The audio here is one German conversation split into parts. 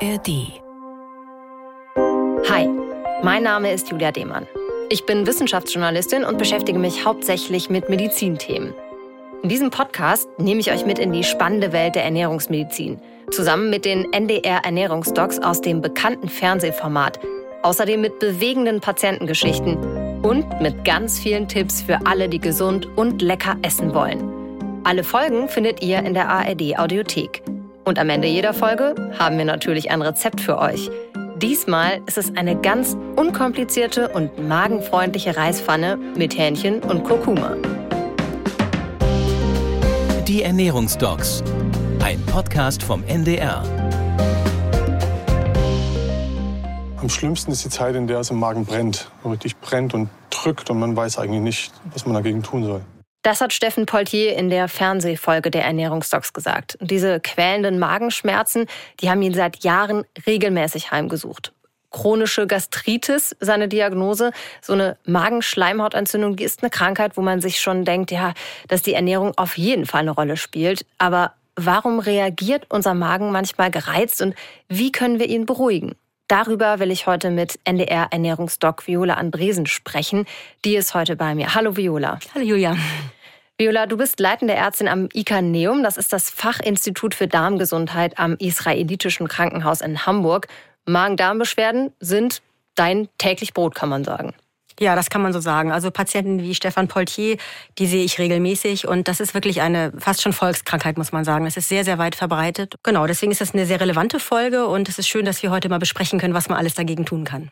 ARD. Hi, mein Name ist Julia Demann. Ich bin Wissenschaftsjournalistin und beschäftige mich hauptsächlich mit Medizinthemen. In diesem Podcast nehme ich euch mit in die spannende Welt der Ernährungsmedizin, zusammen mit den NDR Ernährungsdocs aus dem bekannten Fernsehformat, außerdem mit bewegenden Patientengeschichten und mit ganz vielen Tipps für alle, die gesund und lecker essen wollen. Alle Folgen findet ihr in der ARD Audiothek. Und am Ende jeder Folge haben wir natürlich ein Rezept für euch. Diesmal ist es eine ganz unkomplizierte und magenfreundliche Reispfanne mit Hähnchen und Kurkuma. Die Ernährungsdocs. Ein Podcast vom NDR. Am schlimmsten ist die Zeit, in der es im Magen brennt. Richtig brennt und drückt und man weiß eigentlich nicht, was man dagegen tun soll. Das hat Steffen Poltier in der Fernsehfolge der Ernährungsdocs gesagt. Und diese quälenden Magenschmerzen, die haben ihn seit Jahren regelmäßig heimgesucht. Chronische Gastritis, seine Diagnose. So eine Magenschleimhautentzündung, die ist eine Krankheit, wo man sich schon denkt, ja, dass die Ernährung auf jeden Fall eine Rolle spielt. Aber warum reagiert unser Magen manchmal gereizt und wie können wir ihn beruhigen? Darüber will ich heute mit NDR Ernährungsdoc Viola Andresen sprechen. Die ist heute bei mir. Hallo Viola. Hallo Julia. Viola, du bist leitende Ärztin am ICANEUM. Das ist das Fachinstitut für Darmgesundheit am Israelitischen Krankenhaus in Hamburg. Magen-Darm-Beschwerden sind dein täglich Brot, kann man sagen. Ja, das kann man so sagen. Also Patienten wie Stefan Poltier, die sehe ich regelmäßig und das ist wirklich eine fast schon Volkskrankheit, muss man sagen. Es ist sehr, sehr weit verbreitet. Genau, deswegen ist das eine sehr relevante Folge und es ist schön, dass wir heute mal besprechen können, was man alles dagegen tun kann.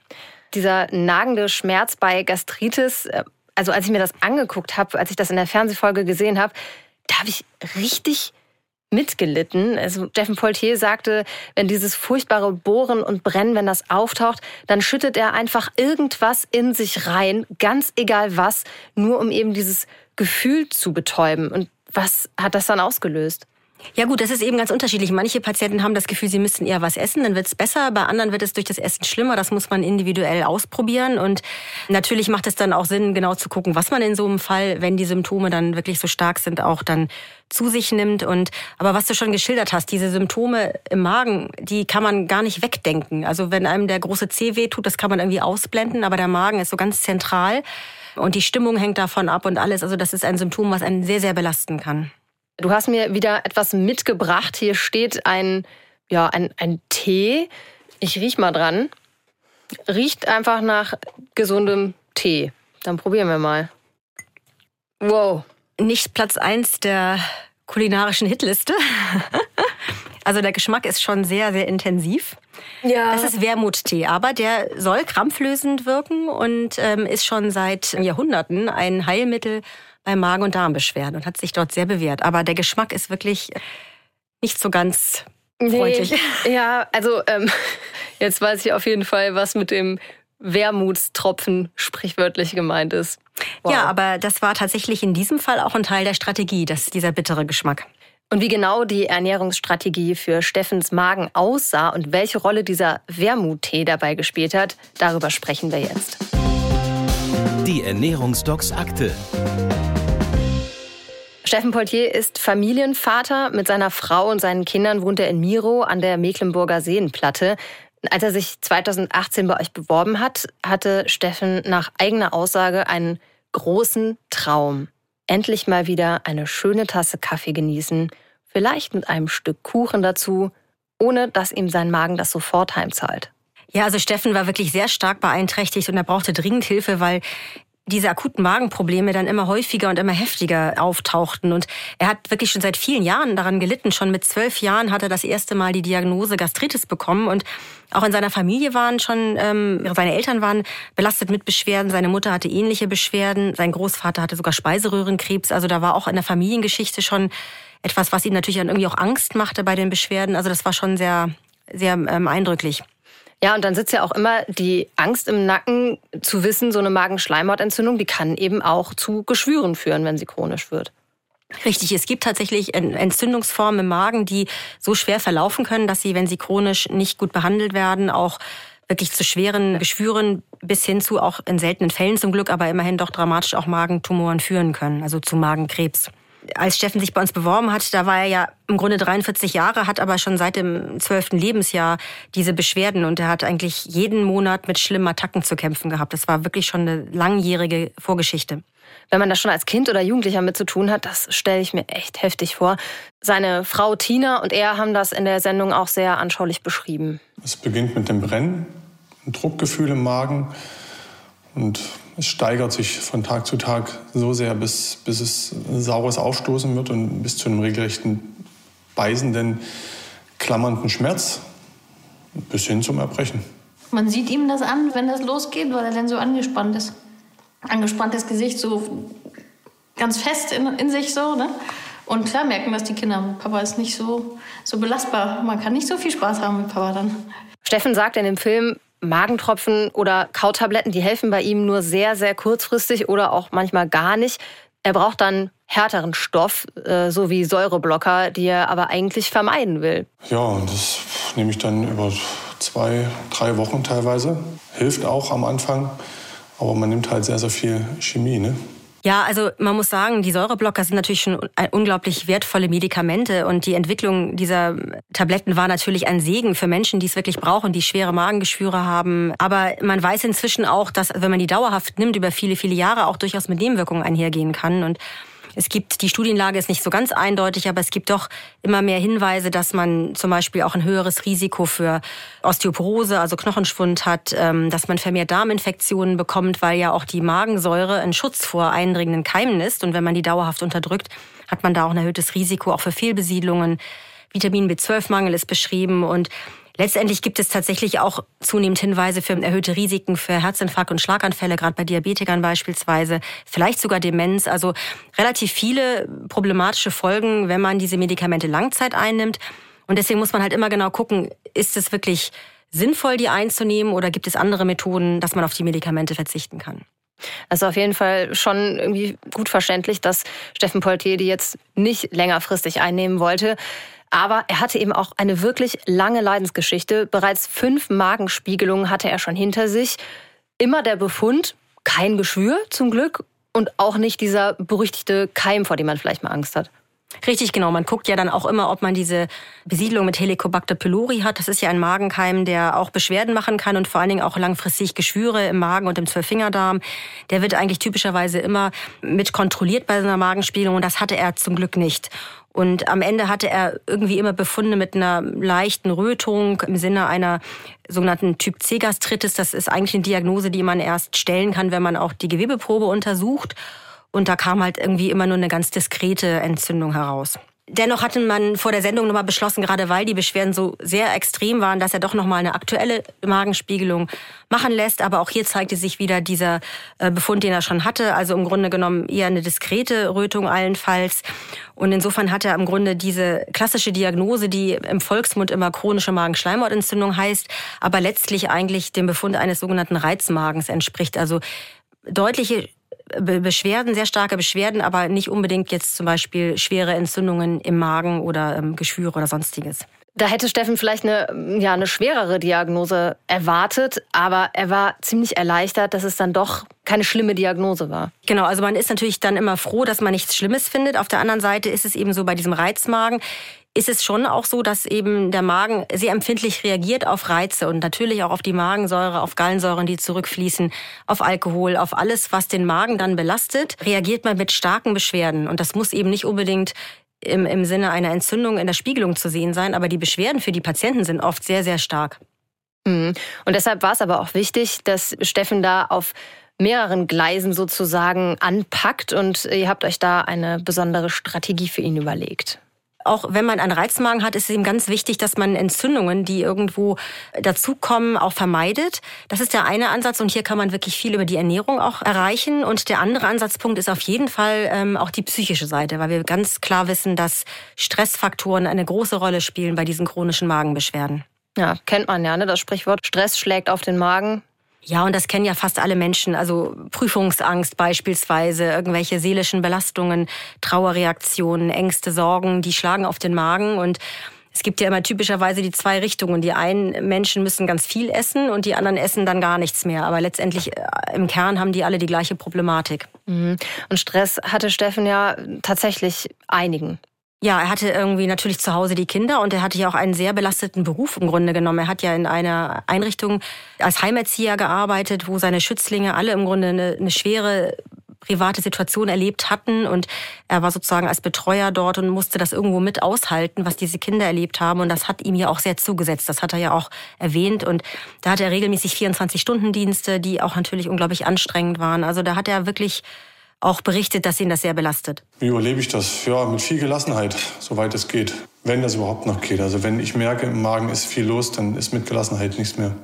Dieser nagende Schmerz bei Gastritis, äh, also als ich mir das angeguckt habe, als ich das in der Fernsehfolge gesehen habe, da habe ich richtig mitgelitten. Also Steffen Poltier sagte, wenn dieses furchtbare Bohren und Brennen, wenn das auftaucht, dann schüttet er einfach irgendwas in sich rein, ganz egal was, nur um eben dieses Gefühl zu betäuben. Und was hat das dann ausgelöst? Ja gut, das ist eben ganz unterschiedlich. Manche Patienten haben das Gefühl, sie müssten eher was essen, dann wird es besser. Bei anderen wird es durch das Essen schlimmer. Das muss man individuell ausprobieren. Und natürlich macht es dann auch Sinn, genau zu gucken, was man in so einem Fall, wenn die Symptome dann wirklich so stark sind, auch dann zu sich nimmt. Und aber was du schon geschildert hast, diese Symptome im Magen, die kann man gar nicht wegdenken. Also wenn einem der große Zeh tut, das kann man irgendwie ausblenden, aber der Magen ist so ganz zentral und die Stimmung hängt davon ab und alles. Also das ist ein Symptom, was einen sehr, sehr belasten kann. Du hast mir wieder etwas mitgebracht. Hier steht ein, ja, ein, ein Tee. Ich riech mal dran. Riecht einfach nach gesundem Tee. Dann probieren wir mal. Wow. Nicht Platz eins der kulinarischen Hitliste. Also der Geschmack ist schon sehr, sehr intensiv. Ja. Das ist Wermuttee, aber der soll krampflösend wirken und ähm, ist schon seit Jahrhunderten ein Heilmittel bei Magen- und Darmbeschwerden und hat sich dort sehr bewährt. Aber der Geschmack ist wirklich nicht so ganz freundlich. Nee, ja, also ähm, jetzt weiß ich auf jeden Fall, was mit dem Wermutstropfen sprichwörtlich gemeint ist. Wow. Ja, aber das war tatsächlich in diesem Fall auch ein Teil der Strategie, dass dieser bittere Geschmack. Und wie genau die Ernährungsstrategie für Steffens Magen aussah und welche Rolle dieser Wermuttee dabei gespielt hat, darüber sprechen wir jetzt. Die Ernährungsdocs Akte. Steffen Poltier ist Familienvater. Mit seiner Frau und seinen Kindern wohnt er in Miro an der Mecklenburger Seenplatte. Als er sich 2018 bei euch beworben hat, hatte Steffen nach eigener Aussage einen großen Traum endlich mal wieder eine schöne Tasse Kaffee genießen, vielleicht mit einem Stück Kuchen dazu, ohne dass ihm sein Magen das sofort heimzahlt. Ja, also Steffen war wirklich sehr stark beeinträchtigt und er brauchte dringend Hilfe, weil diese akuten Magenprobleme dann immer häufiger und immer heftiger auftauchten. Und er hat wirklich schon seit vielen Jahren daran gelitten. Schon mit zwölf Jahren hat er das erste Mal die Diagnose Gastritis bekommen. Und auch in seiner Familie waren schon, ähm, seine Eltern waren belastet mit Beschwerden. Seine Mutter hatte ähnliche Beschwerden. Sein Großvater hatte sogar Speiseröhrenkrebs. Also da war auch in der Familiengeschichte schon etwas, was ihn natürlich dann irgendwie auch Angst machte bei den Beschwerden. Also das war schon sehr, sehr ähm, eindrücklich. Ja, und dann sitzt ja auch immer die Angst im Nacken zu wissen, so eine Magenschleimhautentzündung, die kann eben auch zu Geschwüren führen, wenn sie chronisch wird. Richtig, es gibt tatsächlich Entzündungsformen im Magen, die so schwer verlaufen können, dass sie, wenn sie chronisch nicht gut behandelt werden, auch wirklich zu schweren Geschwüren bis hin zu auch in seltenen Fällen zum Glück, aber immerhin doch dramatisch auch Magentumoren führen können, also zu Magenkrebs. Als Steffen sich bei uns beworben hat, da war er ja im Grunde 43 Jahre, hat aber schon seit dem 12. Lebensjahr diese Beschwerden und er hat eigentlich jeden Monat mit schlimmen Attacken zu kämpfen gehabt. Das war wirklich schon eine langjährige Vorgeschichte. Wenn man das schon als Kind oder Jugendlicher mit zu tun hat, das stelle ich mir echt heftig vor. Seine Frau Tina und er haben das in der Sendung auch sehr anschaulich beschrieben. Es beginnt mit dem Brennen, ein Druckgefühl im Magen und es steigert sich von Tag zu Tag so sehr, bis, bis es ein saures Aufstoßen wird und bis zu einem regelrechten beißenden, klammernden Schmerz bis hin zum Erbrechen. Man sieht ihm das an, wenn das losgeht, weil er dann so angespannt ist. Angespanntes Gesicht, so ganz fest in, in sich so. Ne? Und klar merken das die Kinder. Papa ist nicht so, so belastbar. Man kann nicht so viel Spaß haben mit Papa dann. Steffen sagt in dem Film, Magentropfen oder Kautabletten, die helfen bei ihm nur sehr, sehr kurzfristig oder auch manchmal gar nicht. Er braucht dann härteren Stoff, äh, so wie Säureblocker, die er aber eigentlich vermeiden will. Ja, das nehme ich dann über zwei, drei Wochen teilweise. Hilft auch am Anfang, aber man nimmt halt sehr, sehr viel Chemie. Ne? Ja, also man muss sagen, die Säureblocker sind natürlich schon unglaublich wertvolle Medikamente und die Entwicklung dieser Tabletten war natürlich ein Segen für Menschen, die es wirklich brauchen, die schwere Magengeschwüre haben. Aber man weiß inzwischen auch, dass wenn man die dauerhaft nimmt, über viele, viele Jahre auch durchaus mit Nebenwirkungen einhergehen kann und es gibt, die Studienlage ist nicht so ganz eindeutig, aber es gibt doch immer mehr Hinweise, dass man zum Beispiel auch ein höheres Risiko für Osteoporose, also Knochenschwund hat, ähm, dass man vermehrt Darminfektionen bekommt, weil ja auch die Magensäure ein Schutz vor eindringenden Keimen ist. Und wenn man die dauerhaft unterdrückt, hat man da auch ein erhöhtes Risiko, auch für Fehlbesiedlungen. Vitamin B12-Mangel ist beschrieben und Letztendlich gibt es tatsächlich auch zunehmend Hinweise für erhöhte Risiken für Herzinfarkt und Schlaganfälle, gerade bei Diabetikern beispielsweise, vielleicht sogar Demenz. Also relativ viele problematische Folgen, wenn man diese Medikamente Langzeit einnimmt. Und deswegen muss man halt immer genau gucken, ist es wirklich sinnvoll, die einzunehmen oder gibt es andere Methoden, dass man auf die Medikamente verzichten kann? Also auf jeden Fall schon irgendwie gut verständlich, dass Steffen Poltier die jetzt nicht längerfristig einnehmen wollte. Aber er hatte eben auch eine wirklich lange Leidensgeschichte. Bereits fünf Magenspiegelungen hatte er schon hinter sich. Immer der Befund, kein Geschwür zum Glück und auch nicht dieser berüchtigte Keim, vor dem man vielleicht mal Angst hat. Richtig, genau. Man guckt ja dann auch immer, ob man diese Besiedlung mit Helicobacter pylori hat. Das ist ja ein Magenkeim, der auch Beschwerden machen kann und vor allen Dingen auch langfristig Geschwüre im Magen und im Zwölffingerdarm. Der wird eigentlich typischerweise immer mit kontrolliert bei so einer Magenspiegelung und das hatte er zum Glück nicht. Und am Ende hatte er irgendwie immer Befunde mit einer leichten Rötung im Sinne einer sogenannten Typ C-Gastritis. Das ist eigentlich eine Diagnose, die man erst stellen kann, wenn man auch die Gewebeprobe untersucht. Und da kam halt irgendwie immer nur eine ganz diskrete Entzündung heraus. Dennoch hatte man vor der Sendung nochmal beschlossen, gerade weil die Beschwerden so sehr extrem waren, dass er doch nochmal eine aktuelle Magenspiegelung machen lässt. Aber auch hier zeigte sich wieder dieser äh, Befund, den er schon hatte. Also im Grunde genommen eher eine diskrete Rötung allenfalls. Und insofern hat er im Grunde diese klassische Diagnose, die im Volksmund immer chronische Magenschleimhautentzündung heißt, aber letztlich eigentlich dem Befund eines sogenannten Reizmagens entspricht. Also deutliche Beschwerden, sehr starke Beschwerden, aber nicht unbedingt jetzt zum Beispiel schwere Entzündungen im Magen oder ähm, Geschwüre oder sonstiges. Da hätte Steffen vielleicht eine, ja, eine schwerere Diagnose erwartet, aber er war ziemlich erleichtert, dass es dann doch keine schlimme Diagnose war. Genau, also man ist natürlich dann immer froh, dass man nichts Schlimmes findet. Auf der anderen Seite ist es eben so bei diesem Reizmagen, ist es schon auch so, dass eben der Magen sehr empfindlich reagiert auf Reize und natürlich auch auf die Magensäure, auf Gallensäuren, die zurückfließen, auf Alkohol, auf alles, was den Magen dann belastet, reagiert man mit starken Beschwerden. Und das muss eben nicht unbedingt im, im Sinne einer Entzündung in der Spiegelung zu sehen sein, aber die Beschwerden für die Patienten sind oft sehr, sehr stark. Mhm. Und deshalb war es aber auch wichtig, dass Steffen da auf mehreren Gleisen sozusagen anpackt und ihr habt euch da eine besondere Strategie für ihn überlegt auch wenn man einen Reizmagen hat, ist es eben ganz wichtig, dass man Entzündungen, die irgendwo dazukommen, auch vermeidet. Das ist der eine Ansatz und hier kann man wirklich viel über die Ernährung auch erreichen. Und der andere Ansatzpunkt ist auf jeden Fall ähm, auch die psychische Seite, weil wir ganz klar wissen, dass Stressfaktoren eine große Rolle spielen bei diesen chronischen Magenbeschwerden. Ja, kennt man ja, ne? das Sprichwort Stress schlägt auf den Magen. Ja, und das kennen ja fast alle Menschen. Also Prüfungsangst beispielsweise, irgendwelche seelischen Belastungen, Trauerreaktionen, Ängste, Sorgen, die schlagen auf den Magen und es gibt ja immer typischerweise die zwei Richtungen. Die einen Menschen müssen ganz viel essen und die anderen essen dann gar nichts mehr. Aber letztendlich äh, im Kern haben die alle die gleiche Problematik. Mhm. Und Stress hatte Steffen ja tatsächlich einigen. Ja, er hatte irgendwie natürlich zu Hause die Kinder und er hatte ja auch einen sehr belasteten Beruf im Grunde genommen. Er hat ja in einer Einrichtung als Heimerzieher gearbeitet, wo seine Schützlinge alle im Grunde eine, eine schwere private Situation erlebt hatten und er war sozusagen als Betreuer dort und musste das irgendwo mit aushalten, was diese Kinder erlebt haben und das hat ihm ja auch sehr zugesetzt. Das hat er ja auch erwähnt und da hat er regelmäßig 24-Stunden-Dienste, die auch natürlich unglaublich anstrengend waren. Also da hat er wirklich auch berichtet, dass ihn das sehr belastet. Wie überlebe ich das? Ja, mit viel Gelassenheit, soweit es geht. Wenn das überhaupt noch geht. Also wenn ich merke, im Magen ist viel los, dann ist mit Gelassenheit nichts mehr.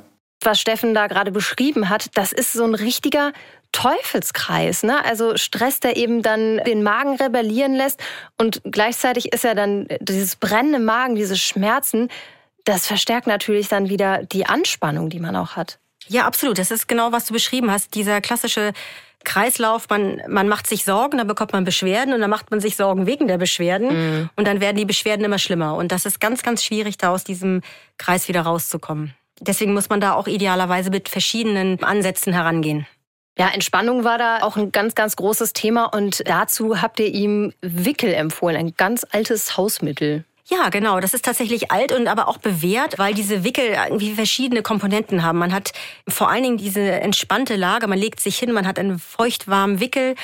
Was Steffen da gerade beschrieben hat, das ist so ein richtiger Teufelskreis. Ne? Also Stress, der eben dann den Magen rebellieren lässt und gleichzeitig ist ja dann dieses brennende Magen, diese Schmerzen, das verstärkt natürlich dann wieder die Anspannung, die man auch hat. Ja, absolut. Das ist genau, was du beschrieben hast. Dieser klassische Kreislauf, man, man macht sich Sorgen, dann bekommt man Beschwerden und dann macht man sich Sorgen wegen der Beschwerden mhm. und dann werden die Beschwerden immer schlimmer. Und das ist ganz, ganz schwierig, da aus diesem Kreis wieder rauszukommen. Deswegen muss man da auch idealerweise mit verschiedenen Ansätzen herangehen. Ja, Entspannung war da auch ein ganz, ganz großes Thema und dazu habt ihr ihm Wickel empfohlen, ein ganz altes Hausmittel. Ja, genau. Das ist tatsächlich alt und aber auch bewährt, weil diese Wickel irgendwie verschiedene Komponenten haben. Man hat vor allen Dingen diese entspannte Lage. Man legt sich hin, man hat einen feuchtwarmen Wickel.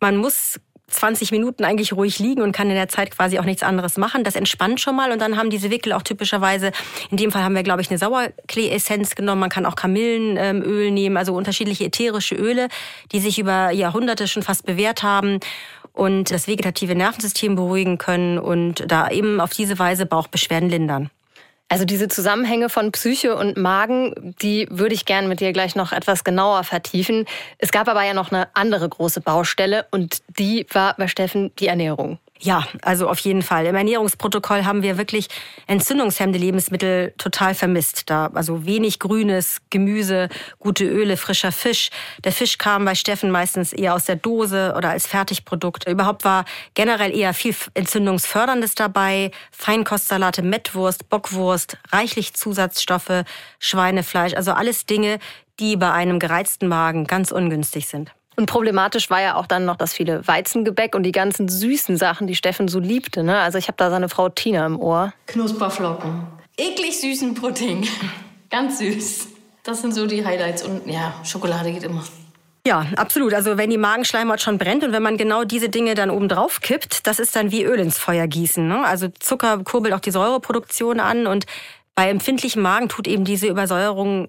Man muss 20 Minuten eigentlich ruhig liegen und kann in der Zeit quasi auch nichts anderes machen. Das entspannt schon mal und dann haben diese Wickel auch typischerweise, in dem Fall haben wir, glaube ich, eine Sauerklee-Essenz genommen. Man kann auch Kamillenöl nehmen, also unterschiedliche ätherische Öle, die sich über Jahrhunderte schon fast bewährt haben und das vegetative Nervensystem beruhigen können und da eben auf diese Weise Bauchbeschwerden lindern. Also diese Zusammenhänge von Psyche und Magen, die würde ich gerne mit dir gleich noch etwas genauer vertiefen. Es gab aber ja noch eine andere große Baustelle und die war bei Steffen die Ernährung. Ja, also auf jeden Fall. Im Ernährungsprotokoll haben wir wirklich entzündungshemmende Lebensmittel total vermisst. Da also wenig grünes Gemüse, gute Öle, frischer Fisch. Der Fisch kam bei Steffen meistens eher aus der Dose oder als Fertigprodukt. Überhaupt war generell eher viel entzündungsförderndes dabei. Feinkostsalate, Mettwurst, Bockwurst, reichlich Zusatzstoffe, Schweinefleisch, also alles Dinge, die bei einem gereizten Magen ganz ungünstig sind. Und problematisch war ja auch dann noch das viele Weizengebäck und die ganzen süßen Sachen, die Steffen so liebte. Ne? Also ich habe da seine Frau Tina im Ohr. Knusperflocken. Eklig süßen Pudding. Ganz süß. Das sind so die Highlights. Und ja, Schokolade geht immer. Ja, absolut. Also wenn die Magenschleimhaut schon brennt und wenn man genau diese Dinge dann oben drauf kippt, das ist dann wie Öl ins Feuer gießen. Ne? Also Zucker kurbelt auch die Säureproduktion an und bei empfindlichem Magen tut eben diese Übersäuerung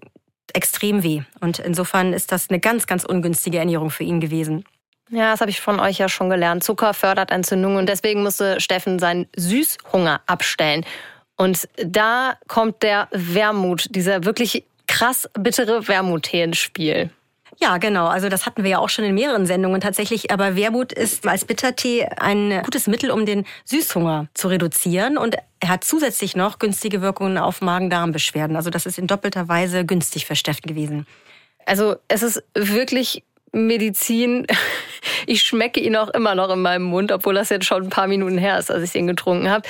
extrem weh. Und insofern ist das eine ganz, ganz ungünstige Ernährung für ihn gewesen. Ja, das habe ich von euch ja schon gelernt. Zucker fördert Entzündungen und deswegen musste Steffen seinen Süßhunger abstellen. Und da kommt der Wermut, dieser wirklich krass bittere Wermuttee ins Spiel. Ja, genau. Also das hatten wir ja auch schon in mehreren Sendungen tatsächlich. Aber Wermut ist als Bittertee ein gutes Mittel, um den Süßhunger zu reduzieren. Und er hat zusätzlich noch günstige Wirkungen auf Magen-Darm-Beschwerden. Also das ist in doppelter Weise günstig für Steffen gewesen. Also es ist wirklich Medizin. Ich schmecke ihn auch immer noch in meinem Mund, obwohl das jetzt schon ein paar Minuten her ist, als ich ihn getrunken habe.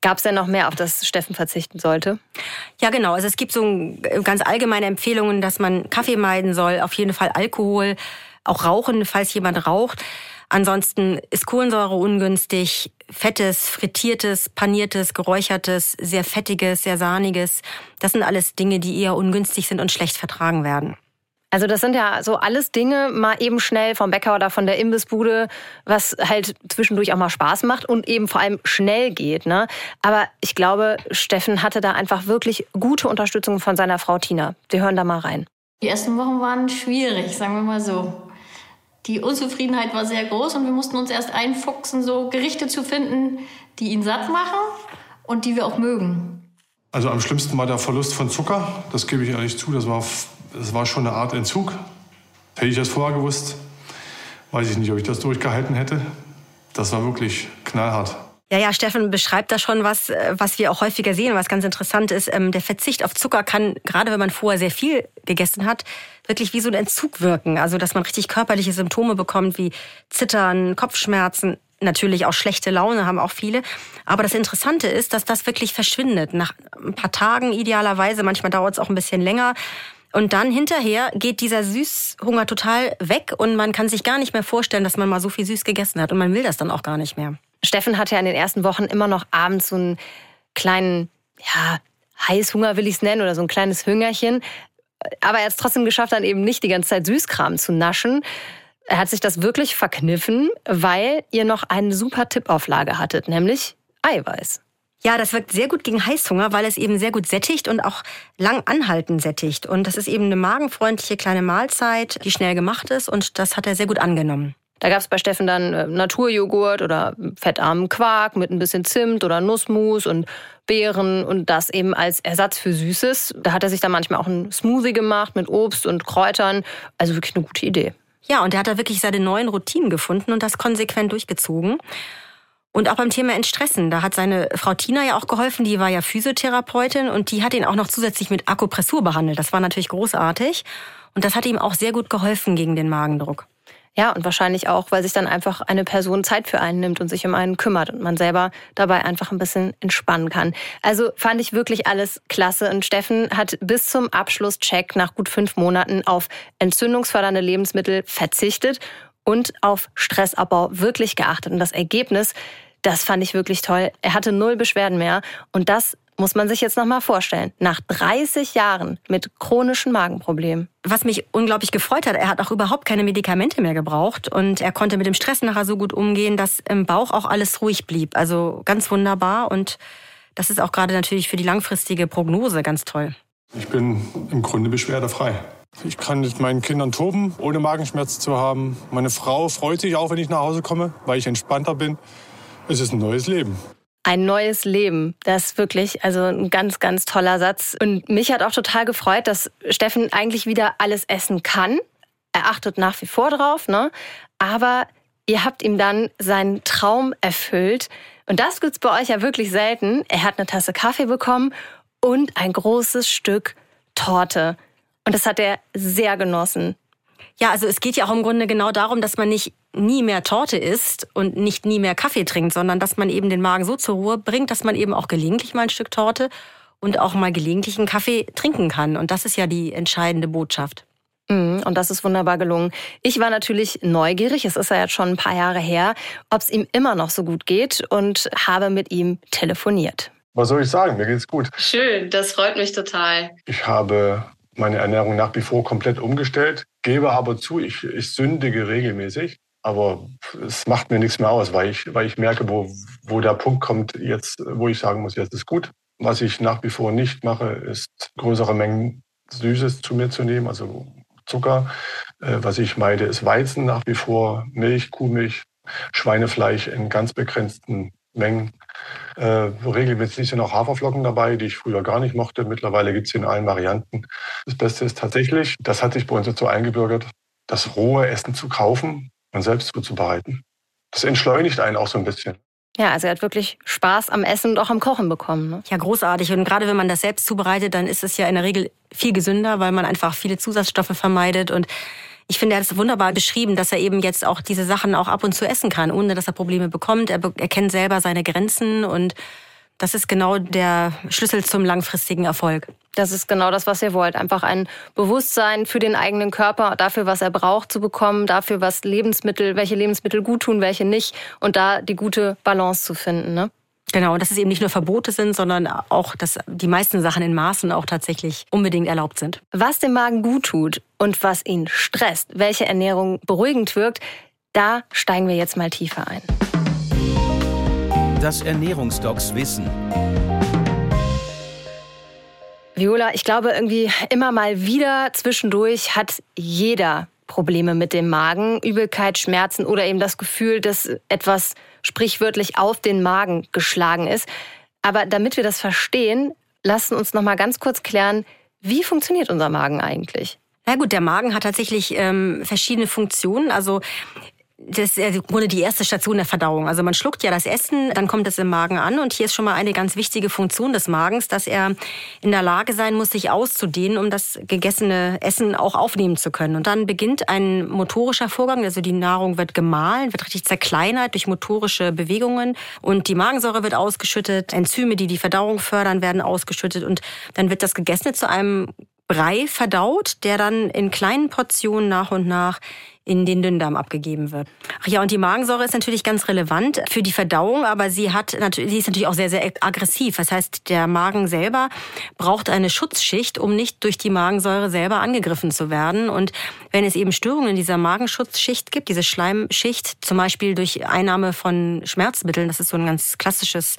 Gab es denn noch mehr, auf das Steffen verzichten sollte? Ja, genau. Also es gibt so ganz allgemeine Empfehlungen, dass man Kaffee meiden soll, auf jeden Fall Alkohol, auch Rauchen, falls jemand raucht. Ansonsten ist Kohlensäure ungünstig, fettes, frittiertes, paniertes, geräuchertes, sehr fettiges, sehr sahniges. Das sind alles Dinge, die eher ungünstig sind und schlecht vertragen werden. Also das sind ja so alles Dinge, mal eben schnell vom Bäcker oder von der Imbissbude, was halt zwischendurch auch mal Spaß macht und eben vor allem schnell geht. Ne? Aber ich glaube, Steffen hatte da einfach wirklich gute Unterstützung von seiner Frau Tina. Wir hören da mal rein. Die ersten Wochen waren schwierig, sagen wir mal so. Die Unzufriedenheit war sehr groß und wir mussten uns erst einfuchsen, so Gerichte zu finden, die ihn satt machen und die wir auch mögen. Also am schlimmsten war der Verlust von Zucker, das gebe ich ehrlich zu. Das war es war schon eine Art Entzug. Hätte ich das vorher gewusst, weiß ich nicht, ob ich das durchgehalten hätte. Das war wirklich knallhart. Ja, ja, Steffen beschreibt da schon was, äh, was wir auch häufiger sehen, was ganz interessant ist. Ähm, der Verzicht auf Zucker kann, gerade wenn man vorher sehr viel gegessen hat, wirklich wie so ein Entzug wirken. Also, dass man richtig körperliche Symptome bekommt, wie Zittern, Kopfschmerzen, Natürlich auch schlechte Laune haben auch viele. Aber das Interessante ist, dass das wirklich verschwindet. Nach ein paar Tagen idealerweise, manchmal dauert es auch ein bisschen länger. Und dann hinterher geht dieser Süßhunger total weg und man kann sich gar nicht mehr vorstellen, dass man mal so viel süß gegessen hat. Und man will das dann auch gar nicht mehr. Steffen hatte ja in den ersten Wochen immer noch abends so einen kleinen, ja, Heißhunger will ich es nennen oder so ein kleines Hüngerchen. Aber er hat es trotzdem geschafft, dann eben nicht die ganze Zeit Süßkram zu naschen. Er hat sich das wirklich verkniffen, weil ihr noch eine super Tippauflage hattet, nämlich Eiweiß. Ja, das wirkt sehr gut gegen Heißhunger, weil es eben sehr gut sättigt und auch lang anhaltend sättigt. Und das ist eben eine magenfreundliche kleine Mahlzeit, die schnell gemacht ist und das hat er sehr gut angenommen. Da gab es bei Steffen dann äh, Naturjoghurt oder fettarmen Quark mit ein bisschen Zimt oder Nussmus und Beeren und das eben als Ersatz für Süßes. Da hat er sich dann manchmal auch einen Smoothie gemacht mit Obst und Kräutern. Also wirklich eine gute Idee. Ja, und er hat da wirklich seine neuen Routinen gefunden und das konsequent durchgezogen. Und auch beim Thema Entstressen, da hat seine Frau Tina ja auch geholfen, die war ja Physiotherapeutin und die hat ihn auch noch zusätzlich mit Akupressur behandelt. Das war natürlich großartig und das hat ihm auch sehr gut geholfen gegen den Magendruck. Ja, und wahrscheinlich auch, weil sich dann einfach eine Person Zeit für einen nimmt und sich um einen kümmert und man selber dabei einfach ein bisschen entspannen kann. Also fand ich wirklich alles klasse. Und Steffen hat bis zum Abschlusscheck nach gut fünf Monaten auf entzündungsfördernde Lebensmittel verzichtet und auf Stressabbau wirklich geachtet. Und das Ergebnis, das fand ich wirklich toll. Er hatte null Beschwerden mehr. Und das muss man sich jetzt nochmal vorstellen. Nach 30 Jahren mit chronischen Magenproblemen. Was mich unglaublich gefreut hat, er hat auch überhaupt keine Medikamente mehr gebraucht und er konnte mit dem Stress nachher so gut umgehen, dass im Bauch auch alles ruhig blieb. Also ganz wunderbar und das ist auch gerade natürlich für die langfristige Prognose ganz toll. Ich bin im Grunde beschwerdefrei. Ich kann mit meinen Kindern toben, ohne Magenschmerzen zu haben. Meine Frau freut sich auch, wenn ich nach Hause komme, weil ich entspannter bin. Es ist ein neues Leben ein neues Leben. Das ist wirklich also ein ganz, ganz toller Satz. Und mich hat auch total gefreut, dass Steffen eigentlich wieder alles essen kann. Er achtet nach wie vor drauf, ne? Aber ihr habt ihm dann seinen Traum erfüllt. Und das gibt's bei euch ja wirklich selten. Er hat eine Tasse Kaffee bekommen und ein großes Stück Torte. Und das hat er sehr genossen. Ja, also es geht ja auch im Grunde genau darum, dass man nicht nie mehr Torte isst und nicht nie mehr Kaffee trinkt, sondern dass man eben den Magen so zur Ruhe bringt, dass man eben auch gelegentlich mal ein Stück Torte und auch mal gelegentlich einen Kaffee trinken kann. Und das ist ja die entscheidende Botschaft. Mhm, und das ist wunderbar gelungen. Ich war natürlich neugierig, es ist ja jetzt schon ein paar Jahre her, ob es ihm immer noch so gut geht und habe mit ihm telefoniert. Was soll ich sagen? Mir geht's gut. Schön, das freut mich total. Ich habe meine Ernährung nach wie vor komplett umgestellt, gebe aber zu, ich, ich sündige regelmäßig. Aber es macht mir nichts mehr aus, weil ich, weil ich merke, wo, wo der Punkt kommt, jetzt, wo ich sagen muss, jetzt ist gut. Was ich nach wie vor nicht mache, ist größere Mengen Süßes zu mir zu nehmen, also Zucker. Äh, was ich meide, ist Weizen nach wie vor, Milch, Kuhmilch, Schweinefleisch in ganz begrenzten Mengen. Äh, regelmäßig sind auch Haferflocken dabei, die ich früher gar nicht mochte. Mittlerweile gibt es sie in allen Varianten. Das Beste ist tatsächlich, das hat sich bei uns dazu eingebürgert, das rohe Essen zu kaufen und selbst zuzubereiten. Das entschleunigt einen auch so ein bisschen. Ja, also er hat wirklich Spaß am Essen und auch am Kochen bekommen. Ne? Ja, großartig. Und gerade wenn man das selbst zubereitet, dann ist es ja in der Regel viel gesünder, weil man einfach viele Zusatzstoffe vermeidet. Und ich finde, er hat es wunderbar beschrieben, dass er eben jetzt auch diese Sachen auch ab und zu essen kann, ohne dass er Probleme bekommt. Er, er kennt selber seine Grenzen und das ist genau der Schlüssel zum langfristigen Erfolg. Das ist genau das, was ihr wollt. Einfach ein Bewusstsein für den eigenen Körper, dafür, was er braucht zu bekommen, dafür, was Lebensmittel, welche Lebensmittel gut tun, welche nicht und da die gute Balance zu finden. Ne? Genau, und dass es eben nicht nur Verbote sind, sondern auch, dass die meisten Sachen in Maßen auch tatsächlich unbedingt erlaubt sind. Was dem Magen gut tut und was ihn stresst, welche Ernährung beruhigend wirkt, da steigen wir jetzt mal tiefer ein das Ernährungsdocs wissen. Viola, ich glaube irgendwie immer mal wieder zwischendurch hat jeder Probleme mit dem Magen, Übelkeit, Schmerzen oder eben das Gefühl, dass etwas sprichwörtlich auf den Magen geschlagen ist. Aber damit wir das verstehen, lassen uns noch mal ganz kurz klären, wie funktioniert unser Magen eigentlich? Na gut, der Magen hat tatsächlich ähm, verschiedene Funktionen. Also Das ist im Grunde die erste Station der Verdauung. Also man schluckt ja das Essen, dann kommt es im Magen an und hier ist schon mal eine ganz wichtige Funktion des Magens, dass er in der Lage sein muss, sich auszudehnen, um das gegessene Essen auch aufnehmen zu können. Und dann beginnt ein motorischer Vorgang, also die Nahrung wird gemahlen, wird richtig zerkleinert durch motorische Bewegungen und die Magensäure wird ausgeschüttet, Enzyme, die die Verdauung fördern, werden ausgeschüttet und dann wird das Gegessene zu einem Brei verdaut, der dann in kleinen Portionen nach und nach in den Dünndarm abgegeben wird. Ach ja, und die Magensäure ist natürlich ganz relevant für die Verdauung, aber sie hat natürlich, sie ist natürlich auch sehr, sehr aggressiv. Das heißt, der Magen selber braucht eine Schutzschicht, um nicht durch die Magensäure selber angegriffen zu werden. Und wenn es eben Störungen in dieser Magenschutzschicht gibt, diese Schleimschicht, zum Beispiel durch Einnahme von Schmerzmitteln, das ist so ein ganz klassisches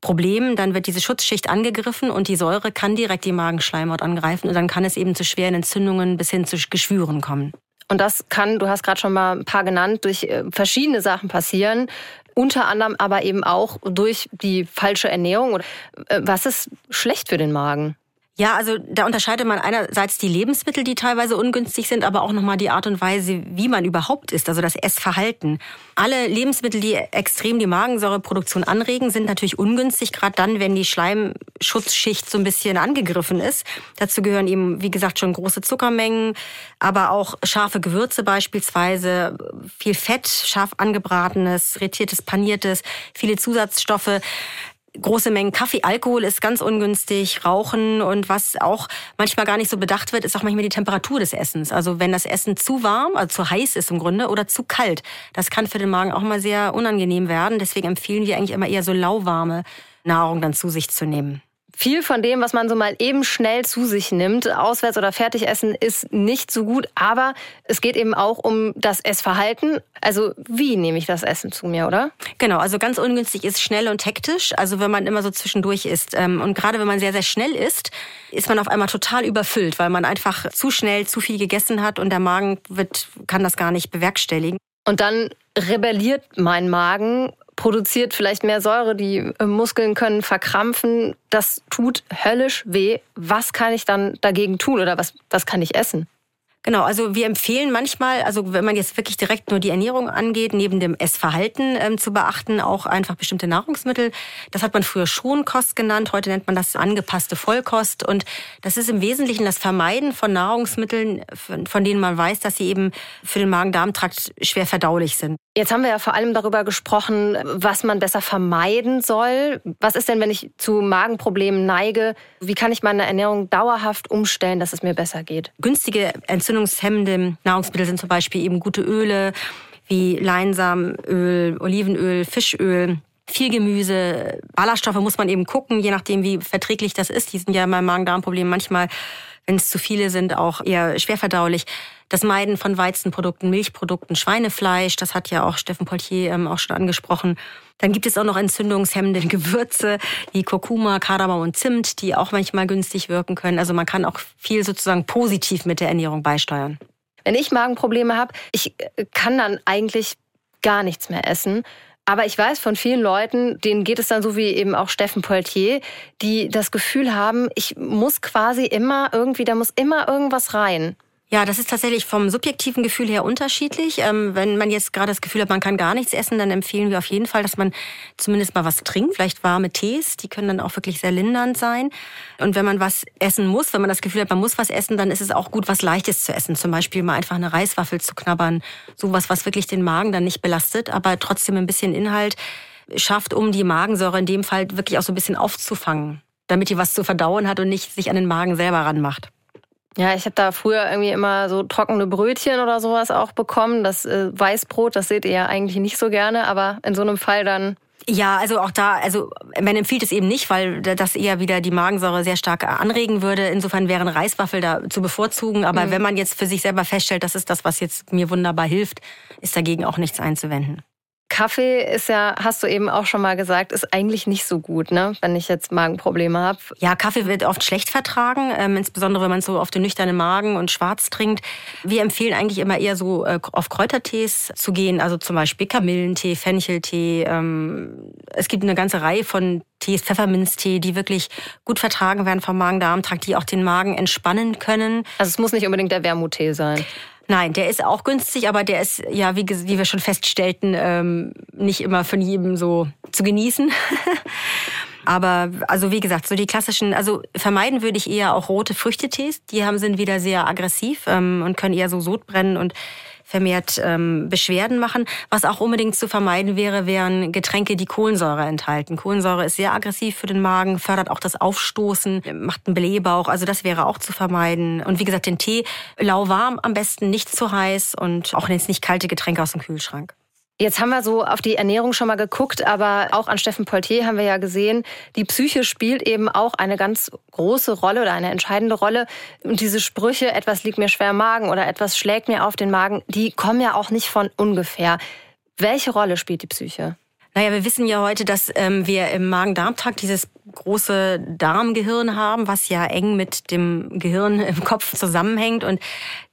Problem, dann wird diese Schutzschicht angegriffen und die Säure kann direkt die Magenschleimhaut angreifen und dann kann es eben zu schweren Entzündungen bis hin zu Geschwüren kommen. Und das kann, du hast gerade schon mal ein paar genannt, durch äh, verschiedene Sachen passieren. Unter anderem aber eben auch durch die falsche Ernährung. Äh, was ist schlecht für den Magen? Ja, also da unterscheidet man einerseits die Lebensmittel, die teilweise ungünstig sind, aber auch nochmal die Art und Weise, wie man überhaupt isst, also das Essverhalten. Alle Lebensmittel, die extrem die Magensäureproduktion anregen, sind natürlich ungünstig, gerade dann, wenn die Schleimschutzschicht so ein bisschen angegriffen ist. Dazu gehören eben, wie gesagt, schon große Zuckermengen, aber auch scharfe Gewürze beispielsweise, viel Fett, scharf angebratenes, rettiertes, paniertes, viele Zusatzstoffe große Mengen Kaffee, Alkohol ist ganz ungünstig, Rauchen und was auch manchmal gar nicht so bedacht wird, ist auch manchmal die Temperatur des Essens. Also wenn das Essen zu warm, also zu heiß ist im Grunde oder zu kalt, das kann für den Magen auch mal sehr unangenehm werden. Deswegen empfehlen wir eigentlich immer eher so lauwarme Nahrung dann zu sich zu nehmen. Viel von dem, was man so mal eben schnell zu sich nimmt, auswärts oder fertig essen, ist nicht so gut. Aber es geht eben auch um das Essverhalten. Also wie nehme ich das Essen zu mir, oder? Genau, also ganz ungünstig ist schnell und hektisch. Also wenn man immer so zwischendurch isst. Ähm, und gerade wenn man sehr, sehr schnell isst, ist man auf einmal total überfüllt, weil man einfach zu schnell zu viel gegessen hat und der Magen wird, kann das gar nicht bewerkstelligen. Und dann rebelliert mein Magen produziert vielleicht mehr Säure, die äh, Muskeln können verkrampfen. Das tut höllisch weh. Was kann ich dann dagegen tun oder was, was kann ich essen? Genau, also wir empfehlen manchmal, also wenn man jetzt wirklich direkt nur die Ernährung angeht, neben dem Essverhalten ähm, zu beachten, auch einfach bestimmte Nahrungsmittel. Das hat man früher Schonkost genannt, heute nennt man das angepasste Vollkost. Und das ist im Wesentlichen das Vermeiden von Nahrungsmitteln, von denen man weiß, dass sie eben für den Magen-Darm-Trakt schwer verdaulich sind. Jetzt haben wir ja vor allem darüber gesprochen, was man besser vermeiden soll. Was ist denn, wenn ich zu Magenproblemen neige? Wie kann ich meine Ernährung dauerhaft umstellen, dass es mir besser geht? Günstige entzündungshemmende Nahrungsmittel sind zum Beispiel eben gute Öle wie Leinsamenöl, Olivenöl, Fischöl. Viel Gemüse, Ballaststoffe muss man eben gucken, je nachdem, wie verträglich das ist. Die sind ja beim Magen-Darm-Problem manchmal wenn es zu viele sind, auch eher schwerverdaulich. Das Meiden von Weizenprodukten, Milchprodukten, Schweinefleisch, das hat ja auch Steffen Poltier ähm, auch schon angesprochen. Dann gibt es auch noch entzündungshemmende Gewürze wie Kurkuma, Kardamom und Zimt, die auch manchmal günstig wirken können. Also man kann auch viel sozusagen positiv mit der Ernährung beisteuern. Wenn ich Magenprobleme habe, ich äh, kann dann eigentlich gar nichts mehr essen. Aber ich weiß von vielen Leuten, denen geht es dann so wie eben auch Steffen Poitier, die das Gefühl haben, ich muss quasi immer irgendwie, da muss immer irgendwas rein. Ja, das ist tatsächlich vom subjektiven Gefühl her unterschiedlich. Ähm, wenn man jetzt gerade das Gefühl hat, man kann gar nichts essen, dann empfehlen wir auf jeden Fall, dass man zumindest mal was trinkt. Vielleicht warme Tees, die können dann auch wirklich sehr lindernd sein. Und wenn man was essen muss, wenn man das Gefühl hat, man muss was essen, dann ist es auch gut, was Leichtes zu essen. Zum Beispiel mal einfach eine Reiswaffel zu knabbern. Sowas, was wirklich den Magen dann nicht belastet, aber trotzdem ein bisschen Inhalt schafft, um die Magensäure in dem Fall wirklich auch so ein bisschen aufzufangen, damit die was zu verdauen hat und nicht sich an den Magen selber ranmacht. Ja, ich habe da früher irgendwie immer so trockene Brötchen oder sowas auch bekommen. Das äh, Weißbrot, das seht ihr ja eigentlich nicht so gerne, aber in so einem Fall dann ja, also auch da, also man empfiehlt es eben nicht, weil das eher wieder die Magensäure sehr stark anregen würde. Insofern wären Reiswaffel da zu bevorzugen. Aber mhm. wenn man jetzt für sich selber feststellt, das ist das, was jetzt mir wunderbar hilft, ist dagegen auch nichts einzuwenden. Kaffee ist ja, hast du eben auch schon mal gesagt, ist eigentlich nicht so gut, ne? wenn ich jetzt Magenprobleme habe. Ja, Kaffee wird oft schlecht vertragen, ähm, insbesondere wenn man so auf den nüchternen Magen und schwarz trinkt. Wir empfehlen eigentlich immer eher so äh, auf Kräutertees zu gehen, also zum Beispiel Kamillentee, Fencheltee. Ähm, es gibt eine ganze Reihe von Tees, Pfefferminztee, die wirklich gut vertragen werden vom Magen-Darm-Trakt, die auch den Magen entspannen können. Also es muss nicht unbedingt der Wermuttee sein. Nein, der ist auch günstig, aber der ist ja, wie, wie wir schon feststellten, ähm, nicht immer von jedem so zu genießen. Aber also wie gesagt, so die klassischen, also vermeiden würde ich eher auch rote Früchtetees. Die haben sind wieder sehr aggressiv ähm, und können eher so Sodbrennen und vermehrt ähm, Beschwerden machen. Was auch unbedingt zu vermeiden wäre, wären Getränke, die Kohlensäure enthalten. Kohlensäure ist sehr aggressiv für den Magen, fördert auch das Aufstoßen, macht einen Blähbauch. Also das wäre auch zu vermeiden. Und wie gesagt, den Tee lauwarm am besten, nicht zu heiß und auch jetzt nicht kalte Getränke aus dem Kühlschrank. Jetzt haben wir so auf die Ernährung schon mal geguckt, aber auch an Steffen Poltier haben wir ja gesehen, die Psyche spielt eben auch eine ganz große Rolle oder eine entscheidende Rolle. Und diese Sprüche, etwas liegt mir schwer im Magen oder etwas schlägt mir auf den Magen, die kommen ja auch nicht von ungefähr. Welche Rolle spielt die Psyche? Naja, wir wissen ja heute, dass ähm, wir im Magen-Darm-Trakt dieses große Darmgehirn haben, was ja eng mit dem Gehirn im Kopf zusammenhängt und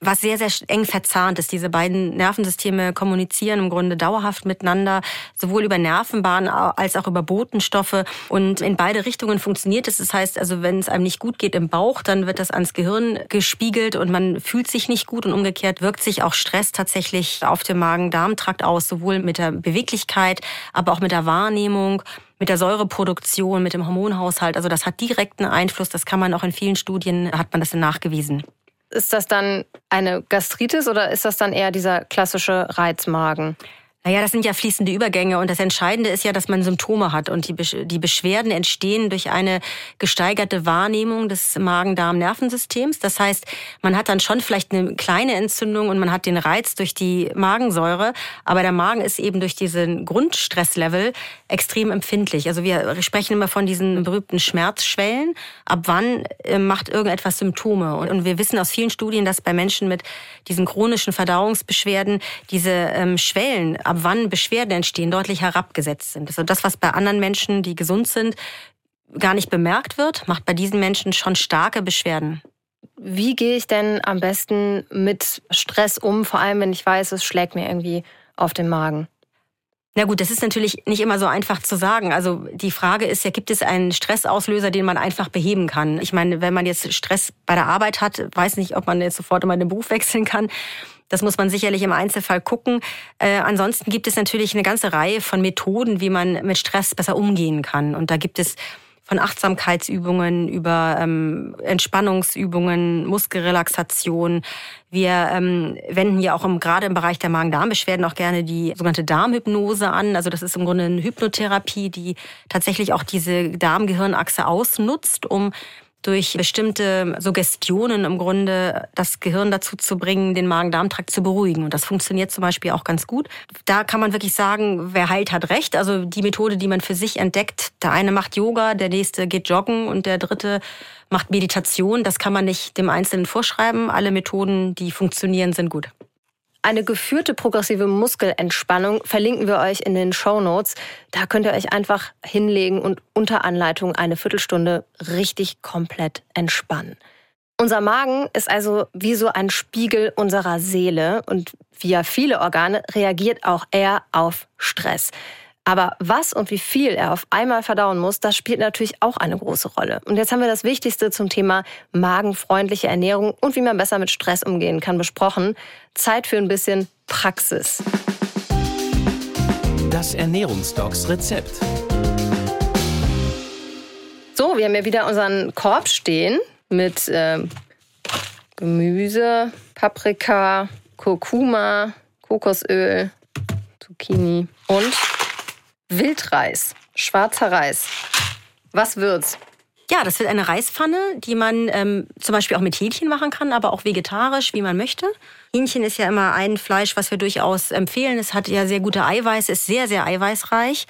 was sehr, sehr eng verzahnt ist. Diese beiden Nervensysteme kommunizieren im Grunde dauerhaft miteinander, sowohl über Nervenbahnen als auch über Botenstoffe. Und in beide Richtungen funktioniert es. Das heißt, also wenn es einem nicht gut geht im Bauch, dann wird das ans Gehirn gespiegelt und man fühlt sich nicht gut und umgekehrt wirkt sich auch Stress tatsächlich auf dem Magen-Darm-Trakt aus, sowohl mit der Beweglichkeit, aber auch mit der Wahrnehmung mit der Säureproduktion, mit dem Hormonhaushalt. Also das hat direkten Einfluss. Das kann man auch in vielen Studien, hat man das nachgewiesen. Ist das dann eine Gastritis oder ist das dann eher dieser klassische Reizmagen? Naja, das sind ja fließende Übergänge und das Entscheidende ist ja, dass man Symptome hat und die, Beschwerden entstehen durch eine gesteigerte Wahrnehmung des Magen-Darm-Nervensystems. Das heißt, man hat dann schon vielleicht eine kleine Entzündung und man hat den Reiz durch die Magensäure, aber der Magen ist eben durch diesen Grundstresslevel extrem empfindlich. Also wir sprechen immer von diesen berühmten Schmerzschwellen. Ab wann äh, macht irgendetwas Symptome? Und wir wissen aus vielen Studien, dass bei Menschen mit diesen chronischen Verdauungsbeschwerden diese ähm, Schwellen ab wann Beschwerden entstehen, deutlich herabgesetzt sind. Also das, was bei anderen Menschen, die gesund sind, gar nicht bemerkt wird, macht bei diesen Menschen schon starke Beschwerden. Wie gehe ich denn am besten mit Stress um, vor allem wenn ich weiß, es schlägt mir irgendwie auf den Magen? Na gut, das ist natürlich nicht immer so einfach zu sagen. Also die Frage ist ja, gibt es einen Stressauslöser, den man einfach beheben kann? Ich meine, wenn man jetzt Stress bei der Arbeit hat, weiß nicht, ob man jetzt sofort immer den Beruf wechseln kann. Das muss man sicherlich im Einzelfall gucken. Äh, ansonsten gibt es natürlich eine ganze Reihe von Methoden, wie man mit Stress besser umgehen kann. Und da gibt es von Achtsamkeitsübungen über ähm, Entspannungsübungen, Muskelrelaxation. Wir ähm, wenden ja auch im, gerade im Bereich der Magen-Darm-Beschwerden auch gerne die sogenannte Darmhypnose an. Also das ist im Grunde eine Hypnotherapie, die tatsächlich auch diese Darm-Gehirn-Achse ausnutzt, um durch bestimmte Suggestionen im Grunde das Gehirn dazu zu bringen, den Magen-Darm-Trakt zu beruhigen. Und das funktioniert zum Beispiel auch ganz gut. Da kann man wirklich sagen, wer heilt, hat recht. Also die Methode, die man für sich entdeckt, der eine macht Yoga, der nächste geht joggen und der dritte macht Meditation. Das kann man nicht dem Einzelnen vorschreiben. Alle Methoden, die funktionieren, sind gut. Eine geführte progressive Muskelentspannung verlinken wir euch in den Show Notes. Da könnt ihr euch einfach hinlegen und unter Anleitung eine Viertelstunde richtig komplett entspannen. Unser Magen ist also wie so ein Spiegel unserer Seele und ja viele Organe reagiert auch er auf Stress. Aber was und wie viel er auf einmal verdauen muss, das spielt natürlich auch eine große Rolle. Und jetzt haben wir das Wichtigste zum Thema magenfreundliche Ernährung und wie man besser mit Stress umgehen kann besprochen. Zeit für ein bisschen Praxis. Das Ernährungsdocs Rezept. So, wir haben ja wieder unseren Korb stehen mit äh, Gemüse, Paprika, Kurkuma, Kokosöl, Zucchini und Wildreis, schwarzer Reis. Was wird's? Ja, das wird eine Reispfanne, die man ähm, zum Beispiel auch mit Hähnchen machen kann, aber auch vegetarisch, wie man möchte. Hähnchen ist ja immer ein Fleisch, was wir durchaus empfehlen. Es hat ja sehr gute Eiweiße, ist sehr, sehr eiweißreich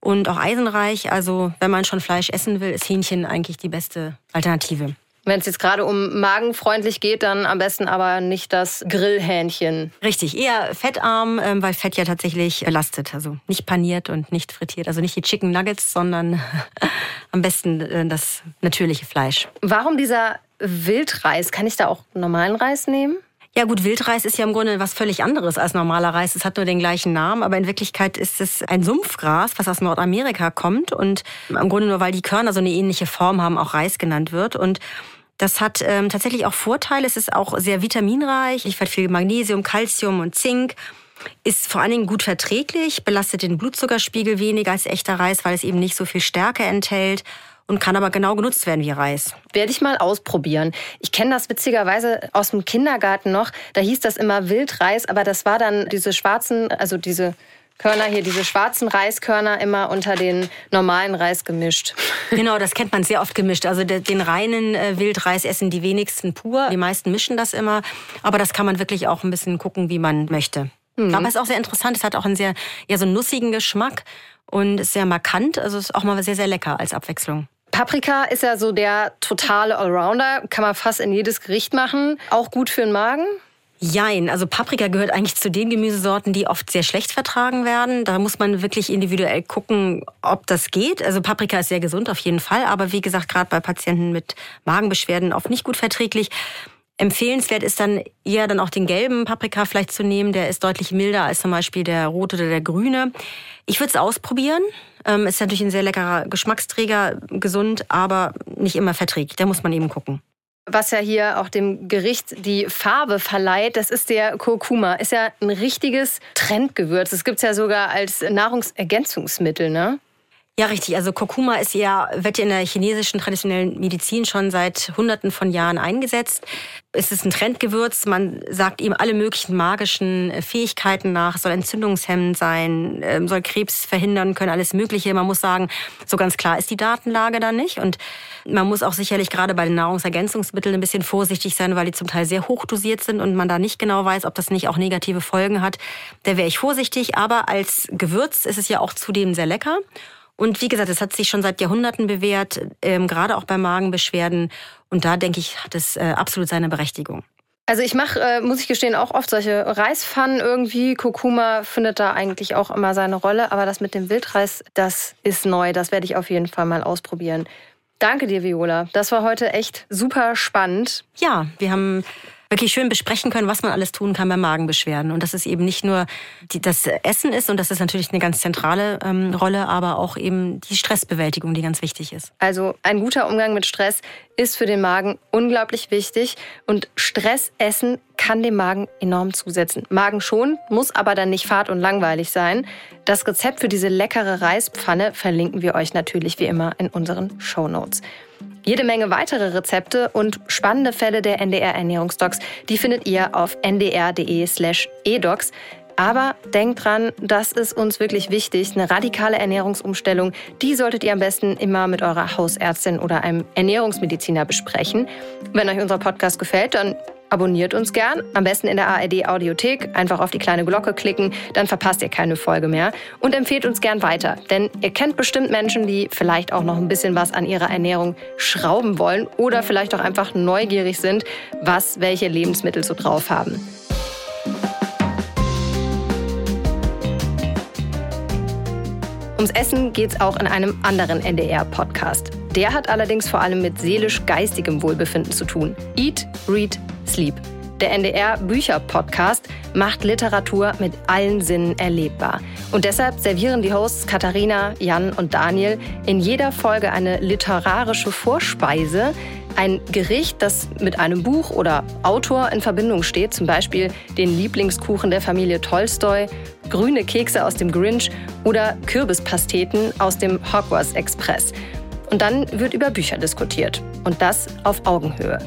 und auch eisenreich. Also wenn man schon Fleisch essen will, ist Hähnchen eigentlich die beste Alternative. Wenn es jetzt gerade um magenfreundlich geht, dann am besten aber nicht das Grillhähnchen. Richtig, eher fettarm, ähm, weil Fett ja tatsächlich belastet. Also nicht paniert und nicht frittiert. Also nicht die Chicken Nuggets, sondern am besten äh, das natürliche Fleisch. Warum dieser Wildreis? Kann ich da auch normalen Reis nehmen? Ja gut, Wildreis ist ja im Grunde was völlig anderes als normaler Reis. Es hat nur den gleichen Namen, aber in Wirklichkeit ist es ein Sumpfgras, was aus Nordamerika kommt und im Grunde nur, weil die Körner so eine ähnliche Form haben, auch Reis genannt wird. Und Das hat ähm, tatsächlich auch Vorteile. Es ist auch sehr vitaminreich. Ich viel Magnesium, Calcium und Zink. Ist vor allen Dingen gut verträglich, belastet den Blutzuckerspiegel weniger als echter Reis, weil es eben nicht so viel Stärke enthält und kann aber genau genutzt werden wie Reis. Werde ich mal ausprobieren. Ich kenne das witzigerweise aus dem Kindergarten noch. Da hieß das immer Wildreis, aber das war dann diese schwarzen, also diese Körner hier, diese schwarzen Reiskörner immer unter den normalen Reis gemischt. Genau, das kennt man sehr oft gemischt. Also den reinen äh, Wildreis essen die wenigsten pur. Die meisten mischen das immer. Aber das kann man wirklich auch ein bisschen gucken, wie man möchte. Mhm. Aber es ist auch sehr interessant. Es hat auch einen sehr, ja, so nussigen Geschmack und ist sehr markant. Also ist auch mal sehr, sehr lecker als Abwechslung. Paprika ist ja so der totale Allrounder. Kann man fast in jedes Gericht machen. Auch gut für den Magen. Jein, also Paprika gehört eigentlich zu den Gemüsesorten, die oft sehr schlecht vertragen werden. Da muss man wirklich individuell gucken, ob das geht. Also Paprika ist sehr gesund auf jeden Fall, aber wie gesagt, gerade bei Patienten mit Magenbeschwerden oft nicht gut verträglich. Empfehlenswert ist dann eher dann auch den gelben Paprika vielleicht zu nehmen. Der ist deutlich milder als zum Beispiel der rote oder der grüne. Ich würde es ausprobieren. Ähm, ist natürlich ein sehr leckerer Geschmacksträger, gesund, aber nicht immer verträglich. Da muss man eben gucken was ja hier auch dem Gericht die Farbe verleiht, das ist der Kurkuma. Ist ja ein richtiges Trendgewürz. Das gibt es ja sogar als Nahrungsergänzungsmittel, ne? Ja, richtig. Also Kurkuma ist ja, wird ja in der chinesischen traditionellen Medizin schon seit Hunderten von Jahren eingesetzt. Es ist ein Trendgewürz. Man sagt ihm alle möglichen magischen Fähigkeiten nach. Soll entzündungshemmend sein, ähm, soll Krebs verhindern können, alles Mögliche. Man muss sagen, so ganz klar ist die Datenlage da nicht. Und man muss auch sicherlich gerade bei den Nahrungsergänzungsmitteln ein bisschen vorsichtig sein, weil die zum Teil sehr hoch dosiert sind und man da nicht genau weiß, ob das nicht auch negative Folgen hat. Da wäre ich vorsichtig. Aber als Gewürz ist es ja auch zudem sehr lecker. Und wie gesagt, es hat sich schon seit Jahrhunderten bewährt, ähm, gerade auch bei Magenbeschwerden. Und da denke ich, hat es äh, absolut seine Berechtigung. Also ich mache, äh, muss ich gestehen, auch oft solche Reispfannen irgendwie. Kurkuma findet da eigentlich auch immer seine Rolle. Aber das mit dem Wildreis, das ist neu. Das werde ich auf jeden Fall mal ausprobieren. Danke dir, Viola. Das war heute echt super spannend. Ja, wir haben wirklich schön besprechen können, was man alles tun kann bei Magenbeschwerden. Und dass es eben nicht nur die, das Essen ist, und das ist natürlich eine ganz zentrale ähm, Rolle, aber auch eben die Stressbewältigung, die ganz wichtig ist. Also ein guter Umgang mit Stress ist für den Magen unglaublich wichtig. Und Stressessen kann dem Magen enorm zusetzen. Magen schon, muss aber dann nicht fad und langweilig sein. Das Rezept für diese leckere Reispfanne verlinken wir euch natürlich wie immer in unseren Show Notes. Jede Menge weitere Rezepte und spannende Fälle der NDR Ernährungsdocs, die findet ihr auf ndr.de/slash edocs. Aber denkt dran, das ist uns wirklich wichtig. Eine radikale Ernährungsumstellung, die solltet ihr am besten immer mit eurer Hausärztin oder einem Ernährungsmediziner besprechen. Wenn euch unser Podcast gefällt, dann Abonniert uns gern, am besten in der ARD Audiothek, einfach auf die kleine Glocke klicken, dann verpasst ihr keine Folge mehr und empfehlt uns gern weiter, denn ihr kennt bestimmt Menschen, die vielleicht auch noch ein bisschen was an ihrer Ernährung schrauben wollen oder vielleicht auch einfach neugierig sind, was welche Lebensmittel so drauf haben. Ums Essen geht's auch in einem anderen NDR-Podcast. Der hat allerdings vor allem mit seelisch-geistigem Wohlbefinden zu tun. Eat, Read, Sleep. Der NDR Bücher-Podcast macht Literatur mit allen Sinnen erlebbar. Und deshalb servieren die Hosts Katharina, Jan und Daniel in jeder Folge eine literarische Vorspeise, ein Gericht, das mit einem Buch oder Autor in Verbindung steht, zum Beispiel den Lieblingskuchen der Familie Tolstoi, grüne Kekse aus dem Grinch oder Kürbispasteten aus dem Hogwarts Express. Und dann wird über Bücher diskutiert. Und das auf Augenhöhe.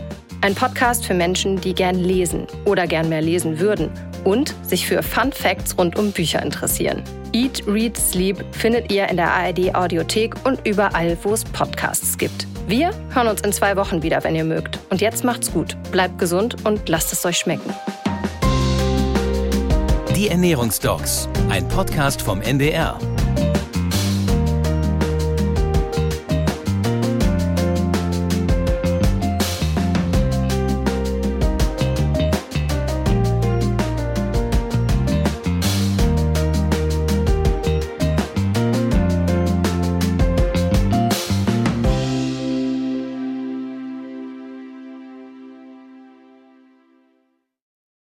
Ein Podcast für Menschen, die gern lesen oder gern mehr lesen würden und sich für Fun Facts rund um Bücher interessieren. Eat, Read, Sleep findet ihr in der ARD Audiothek und überall, wo es Podcasts gibt. Wir hören uns in zwei Wochen wieder, wenn ihr mögt. Und jetzt macht's gut, bleibt gesund und lasst es euch schmecken. Die Ernährungsdocs, ein Podcast vom NDR